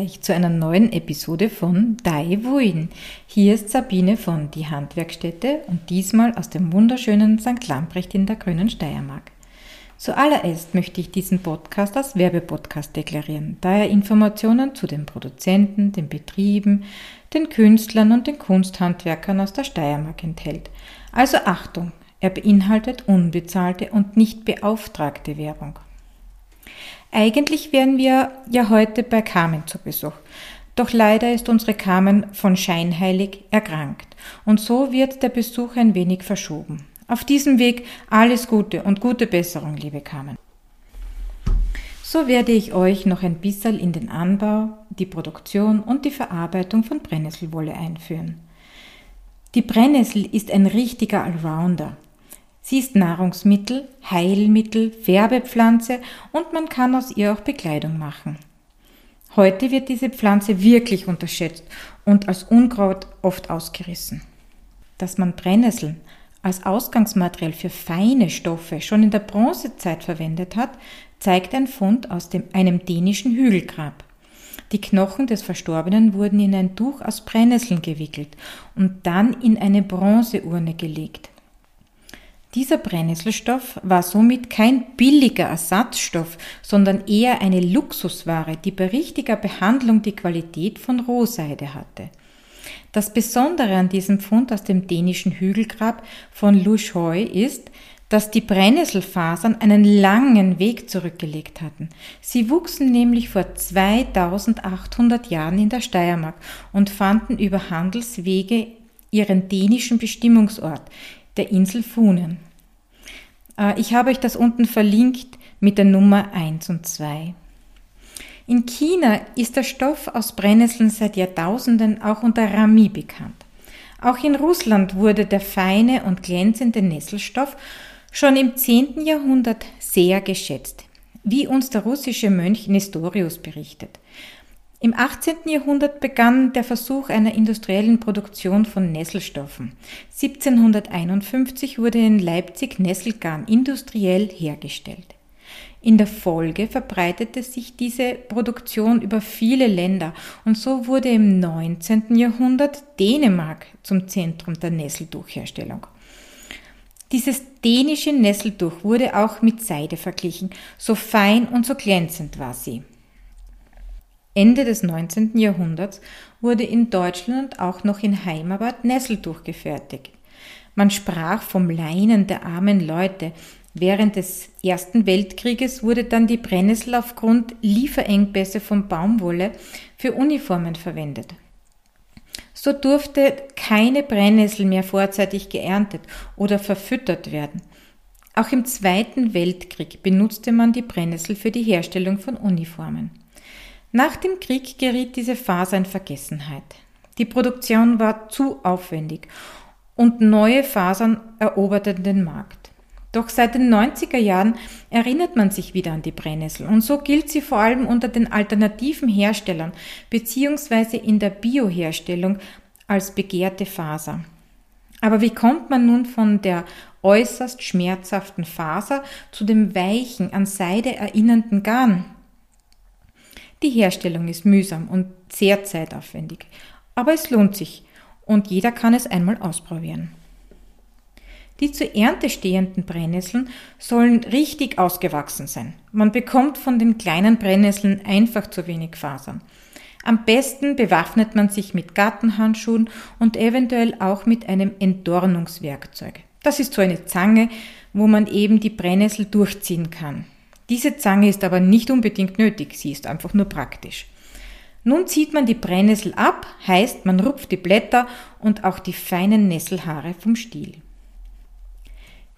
Grüß euch zu einer neuen Episode von Dai Wuin. Hier ist Sabine von Die Handwerkstätte und diesmal aus dem wunderschönen St. Lamprecht in der grünen Steiermark. Zuallererst möchte ich diesen Podcast als Werbepodcast deklarieren, da er Informationen zu den Produzenten, den Betrieben, den Künstlern und den Kunsthandwerkern aus der Steiermark enthält. Also Achtung, er beinhaltet unbezahlte und nicht beauftragte Werbung. Eigentlich wären wir ja heute bei Carmen zu Besuch. Doch leider ist unsere Carmen von Scheinheilig erkrankt und so wird der Besuch ein wenig verschoben. Auf diesem Weg alles Gute und gute Besserung, liebe Carmen. So werde ich euch noch ein bisschen in den Anbau, die Produktion und die Verarbeitung von Brennnesselwolle einführen. Die Brennnessel ist ein richtiger Allrounder. Sie ist Nahrungsmittel, Heilmittel, Färbepflanze und man kann aus ihr auch Bekleidung machen. Heute wird diese Pflanze wirklich unterschätzt und als Unkraut oft ausgerissen. Dass man Brennnesseln als Ausgangsmaterial für feine Stoffe schon in der Bronzezeit verwendet hat, zeigt ein Fund aus dem, einem dänischen Hügelgrab. Die Knochen des Verstorbenen wurden in ein Tuch aus Brennnesseln gewickelt und dann in eine Bronzeurne gelegt. Dieser Brennnesselstoff war somit kein billiger Ersatzstoff, sondern eher eine Luxusware, die bei richtiger Behandlung die Qualität von Rohseide hatte. Das Besondere an diesem Fund aus dem dänischen Hügelgrab von Lushoi ist, dass die Brennnesselfasern einen langen Weg zurückgelegt hatten. Sie wuchsen nämlich vor 2800 Jahren in der Steiermark und fanden über Handelswege ihren dänischen Bestimmungsort, der Insel Funen. Äh, ich habe euch das unten verlinkt mit der Nummer 1 und 2. In China ist der Stoff aus Brennnesseln seit Jahrtausenden auch unter Rami bekannt. Auch in Russland wurde der feine und glänzende Nesselstoff schon im 10. Jahrhundert sehr geschätzt, wie uns der russische Mönch Nestorius berichtet. Im 18. Jahrhundert begann der Versuch einer industriellen Produktion von Nesselstoffen. 1751 wurde in Leipzig Nesselgarn industriell hergestellt. In der Folge verbreitete sich diese Produktion über viele Länder und so wurde im 19. Jahrhundert Dänemark zum Zentrum der Nesseltuchherstellung. Dieses dänische Nesseltuch wurde auch mit Seide verglichen, so fein und so glänzend war sie. Ende des 19. Jahrhunderts wurde in Deutschland auch noch in Heimarbeit Nesseltuch gefertigt. Man sprach vom Leinen der armen Leute. Während des Ersten Weltkrieges wurde dann die Brennnessel aufgrund Lieferengpässe von Baumwolle für Uniformen verwendet. So durfte keine Brennnessel mehr vorzeitig geerntet oder verfüttert werden. Auch im Zweiten Weltkrieg benutzte man die Brennnessel für die Herstellung von Uniformen. Nach dem Krieg geriet diese Phase in Vergessenheit. Die Produktion war zu aufwendig und neue Fasern eroberten den Markt. Doch seit den 90er Jahren erinnert man sich wieder an die Brennnessel und so gilt sie vor allem unter den alternativen Herstellern bzw. in der Bioherstellung als begehrte Faser. Aber wie kommt man nun von der äußerst schmerzhaften Faser zu dem weichen, an Seide erinnernden Garn? Die Herstellung ist mühsam und sehr zeitaufwendig, aber es lohnt sich und jeder kann es einmal ausprobieren. Die zur Ernte stehenden Brennnesseln sollen richtig ausgewachsen sein. Man bekommt von den kleinen Brennnesseln einfach zu wenig Fasern. Am besten bewaffnet man sich mit Gartenhandschuhen und eventuell auch mit einem Entdornungswerkzeug. Das ist so eine Zange, wo man eben die Brennnessel durchziehen kann. Diese Zange ist aber nicht unbedingt nötig, sie ist einfach nur praktisch. Nun zieht man die Brennnessel ab, heißt man rupft die Blätter und auch die feinen Nesselhaare vom Stiel.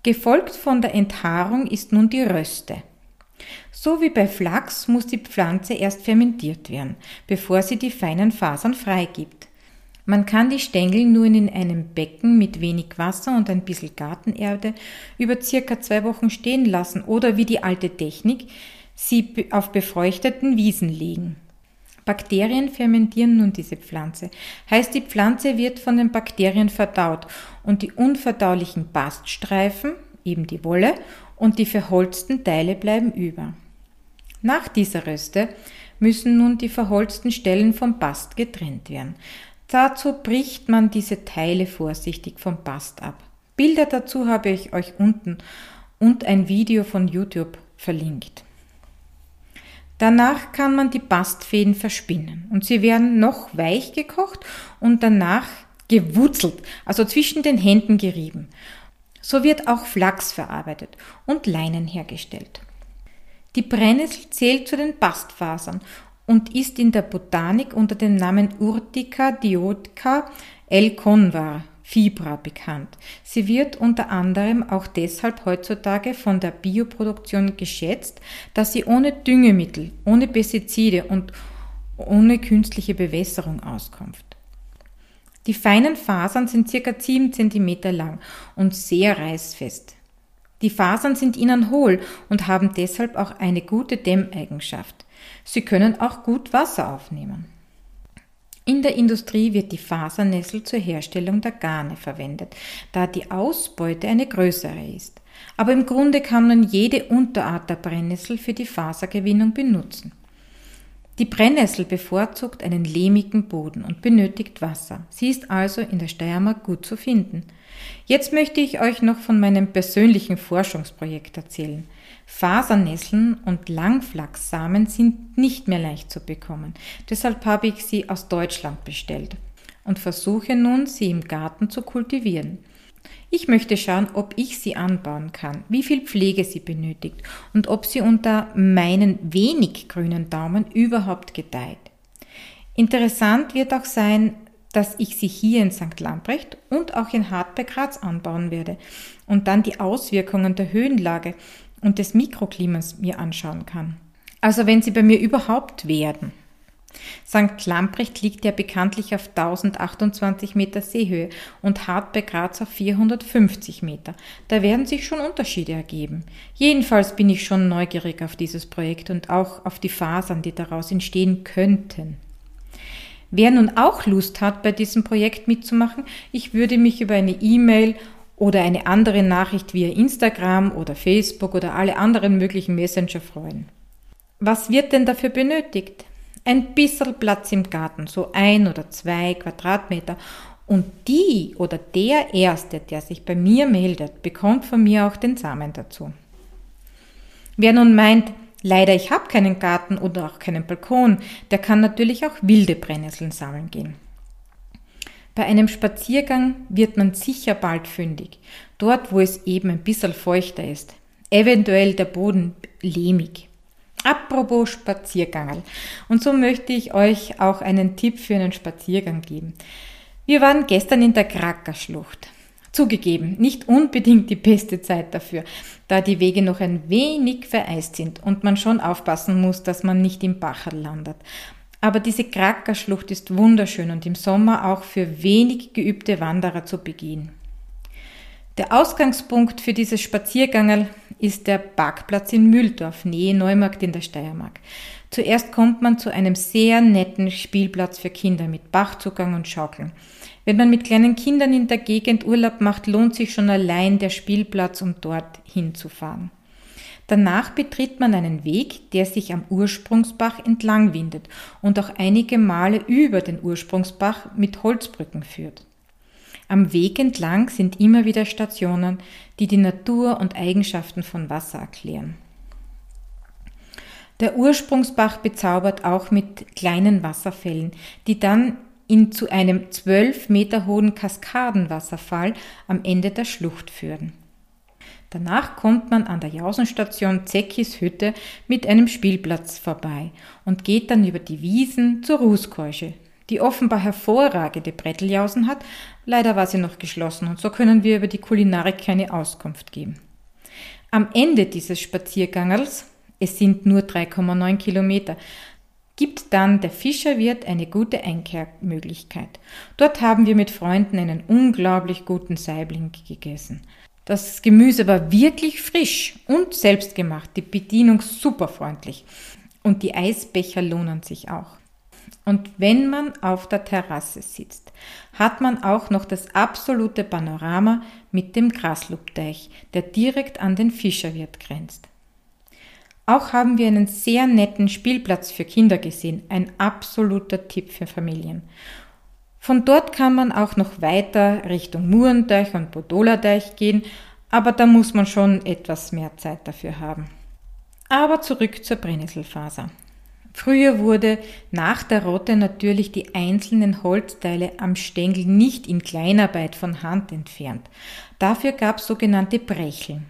Gefolgt von der Enthaarung ist nun die Röste. So wie bei Flachs muss die Pflanze erst fermentiert werden, bevor sie die feinen Fasern freigibt. Man kann die Stängel nun in einem Becken mit wenig Wasser und ein bisschen Gartenerde über circa zwei Wochen stehen lassen oder wie die alte Technik sie auf befeuchteten Wiesen legen. Bakterien fermentieren nun diese Pflanze. Heißt, die Pflanze wird von den Bakterien verdaut und die unverdaulichen Baststreifen, eben die Wolle, und die verholzten Teile bleiben über. Nach dieser Röste müssen nun die verholzten Stellen vom Bast getrennt werden. Dazu bricht man diese Teile vorsichtig vom Bast ab. Bilder dazu habe ich euch unten und ein Video von YouTube verlinkt. Danach kann man die Bastfäden verspinnen und sie werden noch weich gekocht und danach gewurzelt, also zwischen den Händen gerieben. So wird auch Flachs verarbeitet und Leinen hergestellt. Die Brennnessel zählt zu den Bastfasern und ist in der Botanik unter dem Namen Urtica dioica L. convar Fibra bekannt. Sie wird unter anderem auch deshalb heutzutage von der Bioproduktion geschätzt, dass sie ohne Düngemittel, ohne Pestizide und ohne künstliche Bewässerung auskommt. Die feinen Fasern sind circa 7 cm lang und sehr reißfest. Die Fasern sind innen hohl und haben deshalb auch eine gute Dämmeigenschaft. Sie können auch gut Wasser aufnehmen. In der Industrie wird die Fasernessel zur Herstellung der Garne verwendet, da die Ausbeute eine größere ist. Aber im Grunde kann man jede Unterart der Brennnessel für die Fasergewinnung benutzen. Die Brennnessel bevorzugt einen lehmigen Boden und benötigt Wasser. Sie ist also in der Steiermark gut zu finden. Jetzt möchte ich euch noch von meinem persönlichen Forschungsprojekt erzählen. Fasernesseln und Langflachssamen sind nicht mehr leicht zu bekommen. Deshalb habe ich sie aus Deutschland bestellt und versuche nun, sie im Garten zu kultivieren. Ich möchte schauen, ob ich sie anbauen kann, wie viel Pflege sie benötigt und ob sie unter meinen wenig grünen Daumen überhaupt gedeiht. Interessant wird auch sein, dass ich sie hier in St. Lamprecht und auch in Hartberg-Graz anbauen werde und dann die Auswirkungen der Höhenlage und des Mikroklimas mir anschauen kann. Also wenn sie bei mir überhaupt werden. St. Lamprecht liegt ja bekanntlich auf 1028 Meter Seehöhe und Hartberg Graz auf 450 Meter. Da werden sich schon Unterschiede ergeben. Jedenfalls bin ich schon neugierig auf dieses Projekt und auch auf die Fasern, die daraus entstehen könnten. Wer nun auch Lust hat, bei diesem Projekt mitzumachen, ich würde mich über eine E-Mail oder eine andere Nachricht via Instagram oder Facebook oder alle anderen möglichen Messenger freuen. Was wird denn dafür benötigt? Ein bisschen Platz im Garten, so ein oder zwei Quadratmeter. Und die oder der Erste, der sich bei mir meldet, bekommt von mir auch den Samen dazu. Wer nun meint, Leider, ich habe keinen Garten oder auch keinen Balkon. Der kann natürlich auch wilde Brennnesseln sammeln gehen. Bei einem Spaziergang wird man sicher bald fündig, dort wo es eben ein bisschen feuchter ist. Eventuell der Boden lehmig. Apropos Spaziergangerl. Und so möchte ich euch auch einen Tipp für einen Spaziergang geben. Wir waren gestern in der Krackerschlucht. Zugegeben, nicht unbedingt die beste Zeit dafür, da die Wege noch ein wenig vereist sind und man schon aufpassen muss, dass man nicht im Bacherl landet. Aber diese Krackerschlucht ist wunderschön und im Sommer auch für wenig geübte Wanderer zu begehen. Der Ausgangspunkt für dieses Spaziergangerl ist der Parkplatz in Mühldorf, Nähe Neumarkt in der Steiermark. Zuerst kommt man zu einem sehr netten Spielplatz für Kinder mit Bachzugang und Schaukeln. Wenn man mit kleinen Kindern in der Gegend Urlaub macht, lohnt sich schon allein der Spielplatz, um dort hinzufahren. Danach betritt man einen Weg, der sich am Ursprungsbach entlang windet und auch einige Male über den Ursprungsbach mit Holzbrücken führt. Am Weg entlang sind immer wieder Stationen, die die Natur und Eigenschaften von Wasser erklären. Der Ursprungsbach bezaubert auch mit kleinen Wasserfällen, die dann ihn zu einem zwölf Meter hohen Kaskadenwasserfall am Ende der Schlucht führen. Danach kommt man an der Jausenstation Zeckis Hütte mit einem Spielplatz vorbei und geht dann über die Wiesen zur Rußkeusche, die offenbar hervorragende Bretteljausen hat. Leider war sie noch geschlossen und so können wir über die Kulinarik keine Auskunft geben. Am Ende dieses Spaziergangers, es sind nur 3,9 Kilometer, gibt dann der Fischerwirt eine gute Einkehrmöglichkeit. Dort haben wir mit Freunden einen unglaublich guten Saibling gegessen. Das Gemüse war wirklich frisch und selbstgemacht, die Bedienung super freundlich und die Eisbecher lohnen sich auch. Und wenn man auf der Terrasse sitzt, hat man auch noch das absolute Panorama mit dem Graslubteich, der direkt an den Fischerwirt grenzt. Auch haben wir einen sehr netten Spielplatz für Kinder gesehen, ein absoluter Tipp für Familien. Von dort kann man auch noch weiter Richtung Murenteich und Bodolerdeich gehen, aber da muss man schon etwas mehr Zeit dafür haben. Aber zurück zur Brennnesselfaser. Früher wurde nach der Rotte natürlich die einzelnen Holzteile am Stängel nicht in Kleinarbeit von Hand entfernt. Dafür gab es sogenannte Brecheln.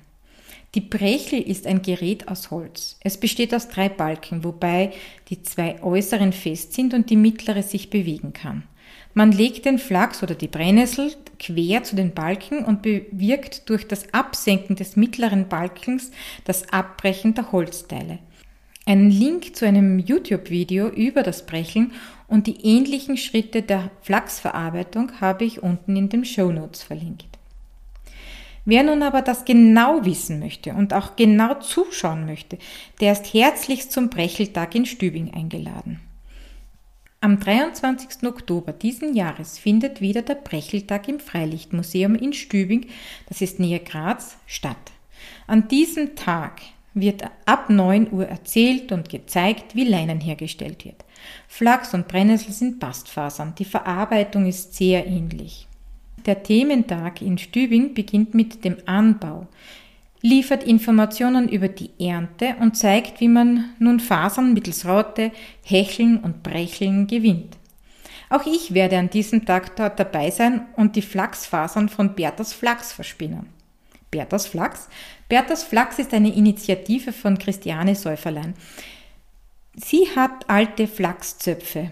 Die Brechel ist ein Gerät aus Holz. Es besteht aus drei Balken, wobei die zwei äußeren fest sind und die mittlere sich bewegen kann. Man legt den Flachs oder die Brennnessel quer zu den Balken und bewirkt durch das Absenken des mittleren Balkens das Abbrechen der Holzteile. Einen Link zu einem YouTube-Video über das Brecheln und die ähnlichen Schritte der Flachsverarbeitung habe ich unten in den Show Notes verlinkt. Wer nun aber das genau wissen möchte und auch genau zuschauen möchte, der ist herzlichst zum Brecheltag in Stübing eingeladen. Am 23. Oktober diesen Jahres findet wieder der Brecheltag im Freilichtmuseum in Stübing, das ist näher Graz, statt. An diesem Tag wird ab 9 Uhr erzählt und gezeigt, wie Leinen hergestellt wird. Flachs und Brennnessel sind Bastfasern, die Verarbeitung ist sehr ähnlich. Der Thementag in Stübing beginnt mit dem Anbau liefert Informationen über die Ernte und zeigt, wie man nun Fasern mittels Raute, Hecheln und Brecheln gewinnt. Auch ich werde an diesem Tag dort dabei sein und die Flachsfasern von Berthas Flachs verspinnen. Berthas Flachs? Berthas Flachs ist eine Initiative von Christiane Säuferlein. Sie hat alte Flachszöpfe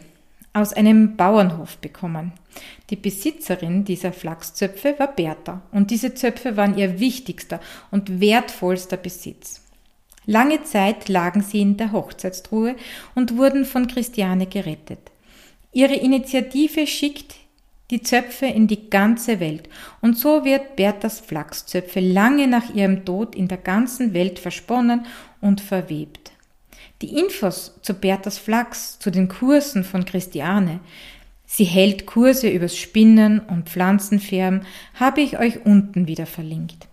aus einem Bauernhof bekommen. Die Besitzerin dieser Flachszöpfe war Bertha und diese Zöpfe waren ihr wichtigster und wertvollster Besitz. Lange Zeit lagen sie in der Hochzeitstruhe und wurden von Christiane gerettet. Ihre Initiative schickt die Zöpfe in die ganze Welt und so wird Berthas Flachszöpfe lange nach ihrem Tod in der ganzen Welt versponnen und verwebt. Die Infos zu Berthas Flachs, zu den Kursen von Christiane, sie hält Kurse übers Spinnen und Pflanzenfärben, habe ich euch unten wieder verlinkt.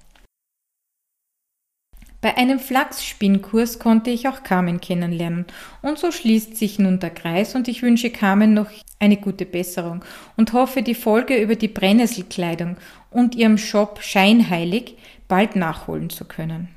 Bei einem Flachsspinnkurs konnte ich auch Carmen kennenlernen und so schließt sich nun der Kreis und ich wünsche Carmen noch eine gute Besserung und hoffe die Folge über die Brennnesselkleidung und ihrem Shop Scheinheilig bald nachholen zu können.